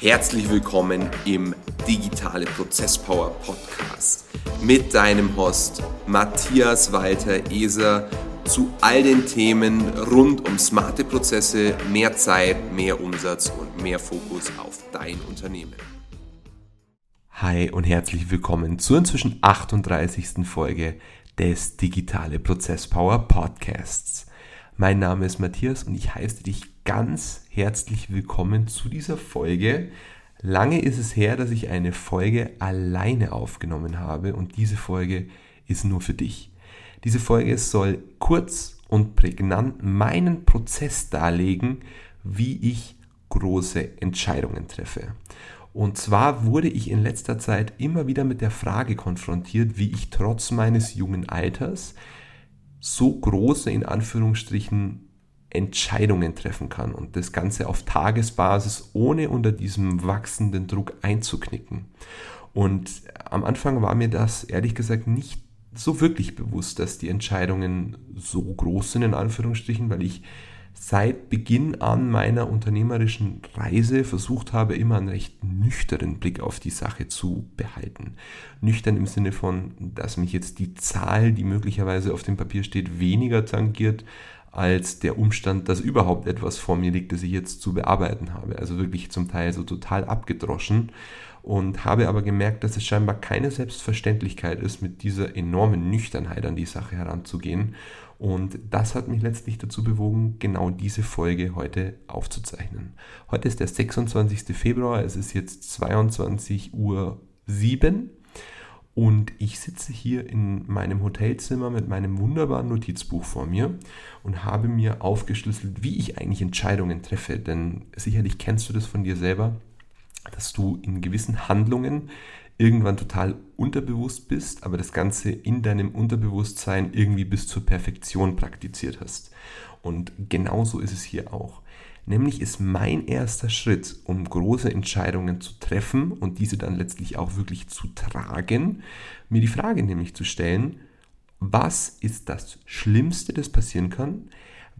Herzlich willkommen im Digitale Prozesspower Podcast mit deinem Host Matthias Walter Eser zu all den Themen rund um smarte Prozesse, mehr Zeit, mehr Umsatz und mehr Fokus auf dein Unternehmen. Hi und herzlich willkommen zur inzwischen 38. Folge des Digitale Prozesspower Podcasts. Mein Name ist Matthias und ich heiße dich ganz herzlich willkommen zu dieser Folge. Lange ist es her, dass ich eine Folge alleine aufgenommen habe und diese Folge ist nur für dich. Diese Folge soll kurz und prägnant meinen Prozess darlegen, wie ich große Entscheidungen treffe. Und zwar wurde ich in letzter Zeit immer wieder mit der Frage konfrontiert, wie ich trotz meines jungen Alters so große, in Anführungsstrichen, Entscheidungen treffen kann und das Ganze auf Tagesbasis, ohne unter diesem wachsenden Druck einzuknicken. Und am Anfang war mir das ehrlich gesagt nicht so wirklich bewusst, dass die Entscheidungen so groß sind, in Anführungsstrichen, weil ich seit Beginn an meiner unternehmerischen Reise versucht habe, immer einen recht nüchternen Blick auf die Sache zu behalten. Nüchtern im Sinne von, dass mich jetzt die Zahl, die möglicherweise auf dem Papier steht, weniger tangiert, als der Umstand, dass überhaupt etwas vor mir liegt, das ich jetzt zu bearbeiten habe. Also wirklich zum Teil so total abgedroschen und habe aber gemerkt, dass es scheinbar keine Selbstverständlichkeit ist, mit dieser enormen Nüchternheit an die Sache heranzugehen. Und das hat mich letztlich dazu bewogen, genau diese Folge heute aufzuzeichnen. Heute ist der 26. Februar, es ist jetzt 22.07 Uhr und ich sitze hier in meinem Hotelzimmer mit meinem wunderbaren Notizbuch vor mir und habe mir aufgeschlüsselt, wie ich eigentlich Entscheidungen treffe. Denn sicherlich kennst du das von dir selber, dass du in gewissen Handlungen irgendwann total unterbewusst bist, aber das Ganze in deinem Unterbewusstsein irgendwie bis zur Perfektion praktiziert hast. Und genauso ist es hier auch. Nämlich ist mein erster Schritt, um große Entscheidungen zu treffen und diese dann letztlich auch wirklich zu tragen, mir die Frage nämlich zu stellen, was ist das Schlimmste, das passieren kann,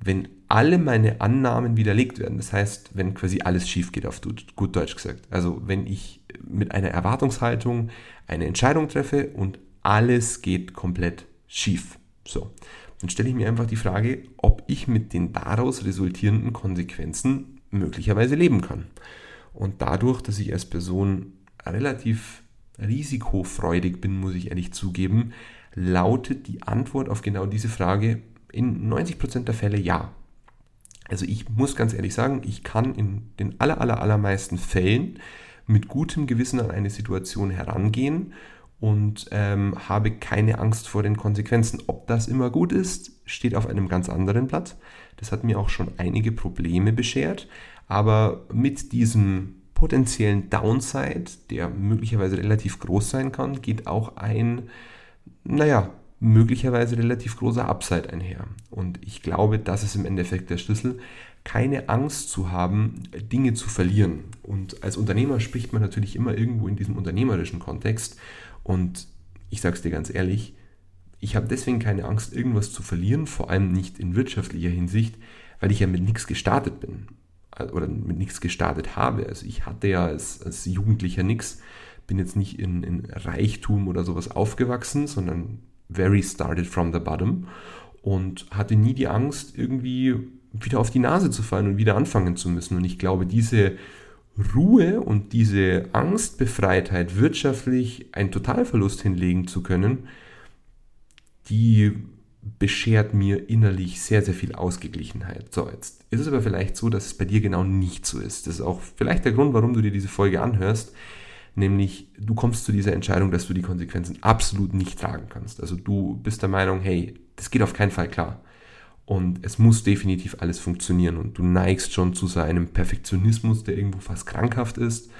wenn alle meine Annahmen widerlegt werden. Das heißt, wenn quasi alles schief geht, auf gut Deutsch gesagt. Also wenn ich mit einer Erwartungshaltung eine Entscheidung treffe und alles geht komplett schief. So dann stelle ich mir einfach die Frage, ob ich mit den daraus resultierenden Konsequenzen möglicherweise leben kann. Und dadurch, dass ich als Person relativ risikofreudig bin, muss ich ehrlich zugeben, lautet die Antwort auf genau diese Frage in 90% der Fälle ja. Also ich muss ganz ehrlich sagen, ich kann in den aller, aller, allermeisten Fällen mit gutem Gewissen an eine Situation herangehen und ähm, habe keine Angst vor den Konsequenzen. Ob das immer gut ist, steht auf einem ganz anderen Blatt. Das hat mir auch schon einige Probleme beschert, aber mit diesem potenziellen Downside, der möglicherweise relativ groß sein kann, geht auch ein, naja, möglicherweise relativ großer Upside einher. Und ich glaube, das ist im Endeffekt der Schlüssel, keine Angst zu haben, Dinge zu verlieren. Und als Unternehmer spricht man natürlich immer irgendwo in diesem unternehmerischen Kontext. Und ich sage es dir ganz ehrlich, ich habe deswegen keine Angst, irgendwas zu verlieren, vor allem nicht in wirtschaftlicher Hinsicht, weil ich ja mit nichts gestartet bin oder mit nichts gestartet habe. Also ich hatte ja als, als Jugendlicher nichts, bin jetzt nicht in, in Reichtum oder sowas aufgewachsen, sondern very started from the bottom und hatte nie die Angst, irgendwie wieder auf die Nase zu fallen und wieder anfangen zu müssen. Und ich glaube, diese Ruhe und diese Angstbefreitheit, wirtschaftlich einen Totalverlust hinlegen zu können, die beschert mir innerlich sehr, sehr viel Ausgeglichenheit. So, jetzt ist es aber vielleicht so, dass es bei dir genau nicht so ist. Das ist auch vielleicht der Grund, warum du dir diese Folge anhörst, nämlich du kommst zu dieser Entscheidung, dass du die Konsequenzen absolut nicht tragen kannst. Also du bist der Meinung, hey, das geht auf keinen Fall klar und es muss definitiv alles funktionieren und du neigst schon zu seinem Perfektionismus, der irgendwo fast krankhaft ist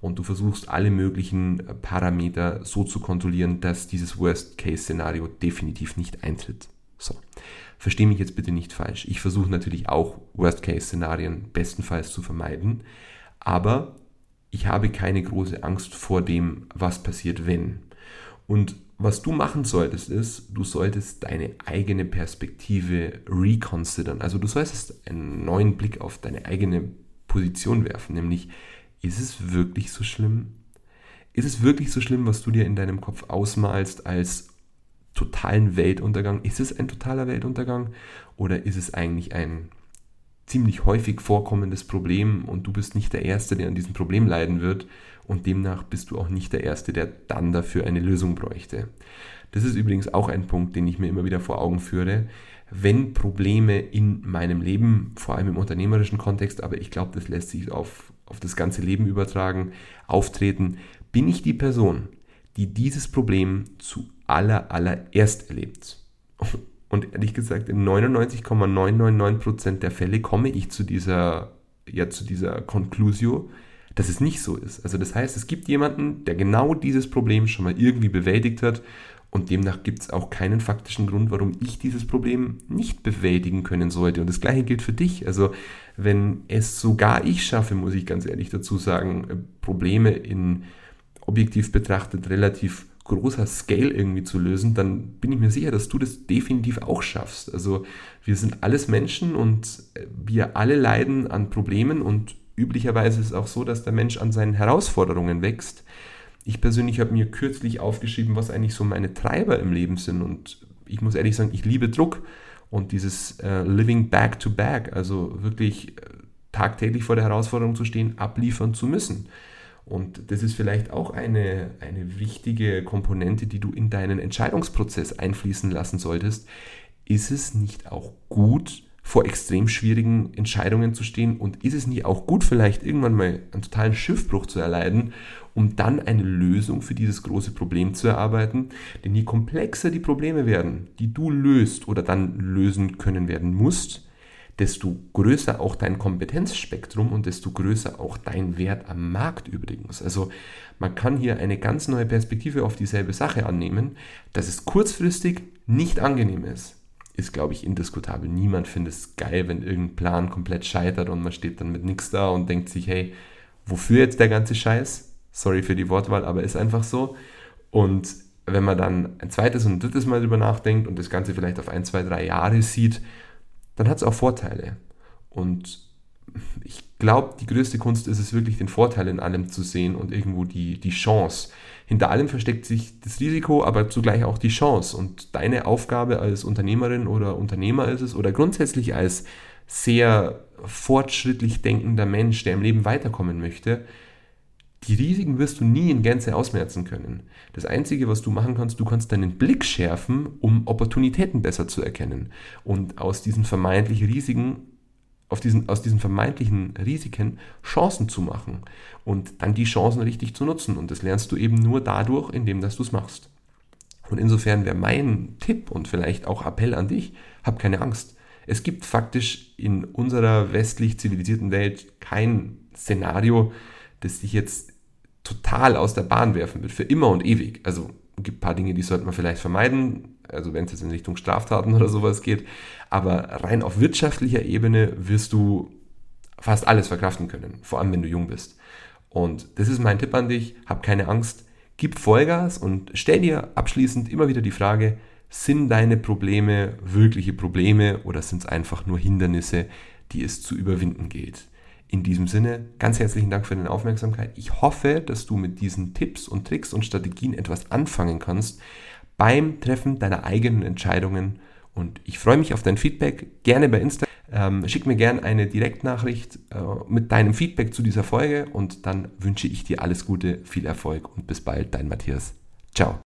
und du versuchst alle möglichen Parameter so zu kontrollieren, dass dieses Worst-Case-Szenario definitiv nicht eintritt. So, verstehe mich jetzt bitte nicht falsch. Ich versuche natürlich auch Worst-Case-Szenarien bestenfalls zu vermeiden, aber ich habe keine große Angst vor dem, was passiert, wenn. Und was du machen solltest, ist, du solltest deine eigene Perspektive reconsidern. Also du solltest einen neuen Blick auf deine eigene Position werfen, nämlich ist es wirklich so schlimm? Ist es wirklich so schlimm, was du dir in deinem Kopf ausmalst als totalen Weltuntergang? Ist es ein totaler Weltuntergang oder ist es eigentlich ein ziemlich häufig vorkommendes Problem und du bist nicht der Erste, der an diesem Problem leiden wird und demnach bist du auch nicht der Erste, der dann dafür eine Lösung bräuchte. Das ist übrigens auch ein Punkt, den ich mir immer wieder vor Augen führe. Wenn Probleme in meinem Leben, vor allem im unternehmerischen Kontext, aber ich glaube, das lässt sich auf, auf das ganze Leben übertragen, auftreten, bin ich die Person, die dieses Problem zu aller, allererst erlebt. Und ehrlich gesagt, in 99,999% der Fälle komme ich zu dieser, ja, zu dieser Conclusio, dass es nicht so ist. Also das heißt, es gibt jemanden, der genau dieses Problem schon mal irgendwie bewältigt hat und demnach gibt es auch keinen faktischen Grund, warum ich dieses Problem nicht bewältigen können sollte. Und das gleiche gilt für dich. Also wenn es sogar ich schaffe, muss ich ganz ehrlich dazu sagen, äh, Probleme in objektiv betrachtet relativ großer Scale irgendwie zu lösen, dann bin ich mir sicher, dass du das definitiv auch schaffst. Also wir sind alles Menschen und äh, wir alle leiden an Problemen und üblicherweise ist es auch so, dass der Mensch an seinen Herausforderungen wächst. Ich persönlich habe mir kürzlich aufgeschrieben, was eigentlich so meine Treiber im Leben sind und ich muss ehrlich sagen, ich liebe Druck und dieses äh, Living Back to Back, also wirklich äh, tagtäglich vor der Herausforderung zu stehen, abliefern zu müssen. Und das ist vielleicht auch eine, eine wichtige Komponente, die du in deinen Entscheidungsprozess einfließen lassen solltest. Ist es nicht auch gut, vor extrem schwierigen Entscheidungen zu stehen? Und ist es nicht auch gut, vielleicht irgendwann mal einen totalen Schiffbruch zu erleiden, um dann eine Lösung für dieses große Problem zu erarbeiten? Denn je komplexer die Probleme werden, die du löst oder dann lösen können werden musst, desto größer auch dein Kompetenzspektrum und desto größer auch dein Wert am Markt übrigens. Also man kann hier eine ganz neue Perspektive auf dieselbe Sache annehmen, dass es kurzfristig nicht angenehm ist. Ist, glaube ich, indiskutabel. Niemand findet es geil, wenn irgendein Plan komplett scheitert und man steht dann mit nichts da und denkt sich, hey, wofür jetzt der ganze Scheiß? Sorry für die Wortwahl, aber ist einfach so. Und wenn man dann ein zweites und ein drittes Mal drüber nachdenkt und das Ganze vielleicht auf ein, zwei, drei Jahre sieht, dann hat es auch Vorteile. Und glaube, die größte Kunst ist es wirklich, den Vorteil in allem zu sehen und irgendwo die, die Chance. Hinter allem versteckt sich das Risiko, aber zugleich auch die Chance. Und deine Aufgabe als Unternehmerin oder Unternehmer ist es, oder grundsätzlich als sehr fortschrittlich denkender Mensch, der im Leben weiterkommen möchte, die Risiken wirst du nie in Gänze ausmerzen können. Das Einzige, was du machen kannst, du kannst deinen Blick schärfen, um Opportunitäten besser zu erkennen. Und aus diesen vermeintlichen Risiken, auf diesen, aus diesen vermeintlichen Risiken Chancen zu machen. Und dann die Chancen richtig zu nutzen. Und das lernst du eben nur dadurch, indem du es machst. Und insofern wäre mein Tipp und vielleicht auch Appell an dich, hab keine Angst. Es gibt faktisch in unserer westlich zivilisierten Welt kein Szenario, das dich jetzt total aus der Bahn werfen wird, für immer und ewig. Also es gibt ein paar Dinge, die sollte man vielleicht vermeiden, also wenn es jetzt in Richtung Straftaten oder sowas geht. Aber rein auf wirtschaftlicher Ebene wirst du fast alles verkraften können, vor allem wenn du jung bist. Und das ist mein Tipp an dich, hab keine Angst, gib Vollgas und stell dir abschließend immer wieder die Frage, sind deine Probleme wirkliche Probleme oder sind es einfach nur Hindernisse, die es zu überwinden gilt? In diesem Sinne, ganz herzlichen Dank für deine Aufmerksamkeit. Ich hoffe, dass du mit diesen Tipps und Tricks und Strategien etwas anfangen kannst beim Treffen deiner eigenen Entscheidungen. Und ich freue mich auf dein Feedback, gerne bei Instagram. Ähm, schick mir gerne eine Direktnachricht äh, mit deinem Feedback zu dieser Folge und dann wünsche ich dir alles Gute, viel Erfolg und bis bald, dein Matthias. Ciao.